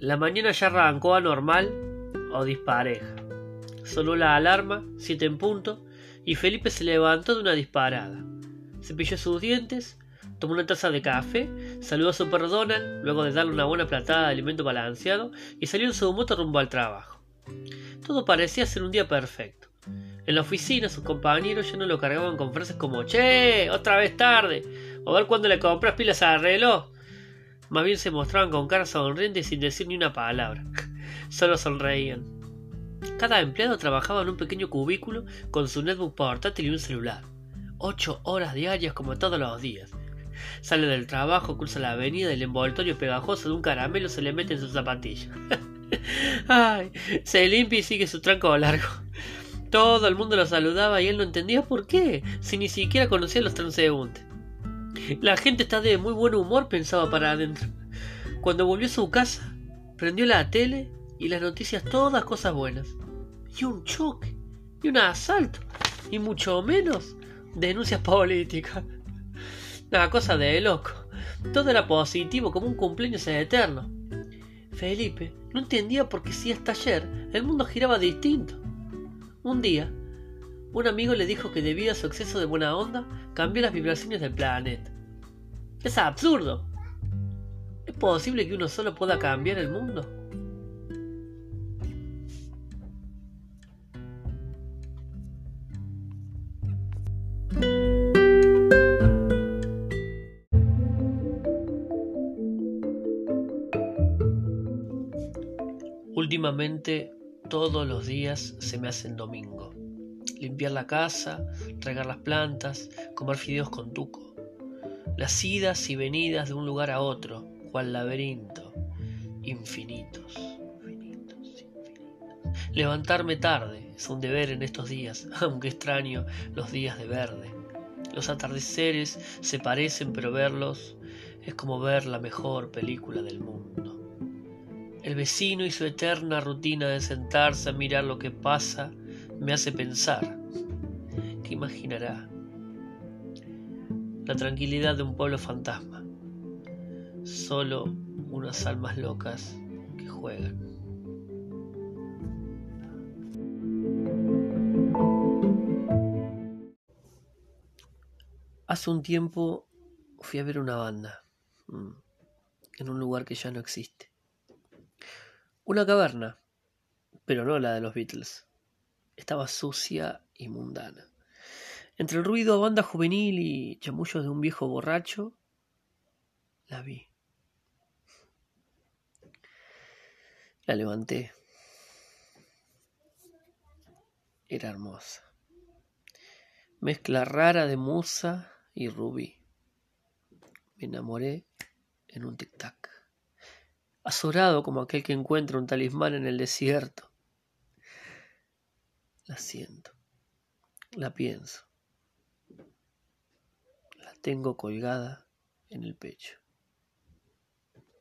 La mañana ya arrancó anormal o dispareja. Sonó la alarma, siete en punto, y Felipe se levantó de una disparada. Cepilló sus dientes, tomó una taza de café, saludó a su perro Donald, luego de darle una buena platada de alimento balanceado, y salió en su moto rumbo al trabajo. Todo parecía ser un día perfecto. En la oficina sus compañeros ya no lo cargaban con frases como Che, otra vez tarde, o ver cuándo le compras pilas al reloj. Más bien se mostraban con cara sonriente sin decir ni una palabra. Solo sonreían. Cada empleado trabajaba en un pequeño cubículo con su netbook portátil y un celular. Ocho horas diarias como todos los días. Sale del trabajo, cruza la avenida y el envoltorio pegajoso de un caramelo se le mete en su zapatilla. Ay, se limpia y sigue su tranco largo. Todo el mundo lo saludaba y él no entendía por qué, si ni siquiera conocía a los transeúntes. La gente está de muy buen humor, pensaba para adentro. Cuando volvió a su casa, prendió la tele y las noticias todas cosas buenas. Y un choque, y un asalto, y mucho menos denuncias políticas. Una cosa de loco. Todo era positivo como un cumpleaños eterno. Felipe no entendía por qué si hasta ayer el mundo giraba distinto. Un día, un amigo le dijo que debido a su exceso de buena onda cambió las vibraciones del planeta. Es absurdo. ¿Es posible que uno solo pueda cambiar el mundo? Últimamente todos los días se me hacen domingo. Limpiar la casa, regar las plantas, comer fideos con tuco. Las idas y venidas de un lugar a otro, cual laberinto, infinitos. Levantarme tarde es un deber en estos días, aunque extraño los días de verde. Los atardeceres se parecen, pero verlos es como ver la mejor película del mundo. El vecino y su eterna rutina de sentarse a mirar lo que pasa me hace pensar. ¿Qué imaginará? La tranquilidad de un pueblo fantasma. Solo unas almas locas que juegan. Hace un tiempo fui a ver una banda mm, en un lugar que ya no existe. Una caverna, pero no la de los Beatles. Estaba sucia y mundana. Entre el ruido a banda juvenil y chamullos de un viejo borracho, la vi. La levanté. Era hermosa. Mezcla rara de musa y rubí. Me enamoré en un tic-tac azorado como aquel que encuentra un talismán en el desierto. La siento, la pienso, tengo colgada en el pecho.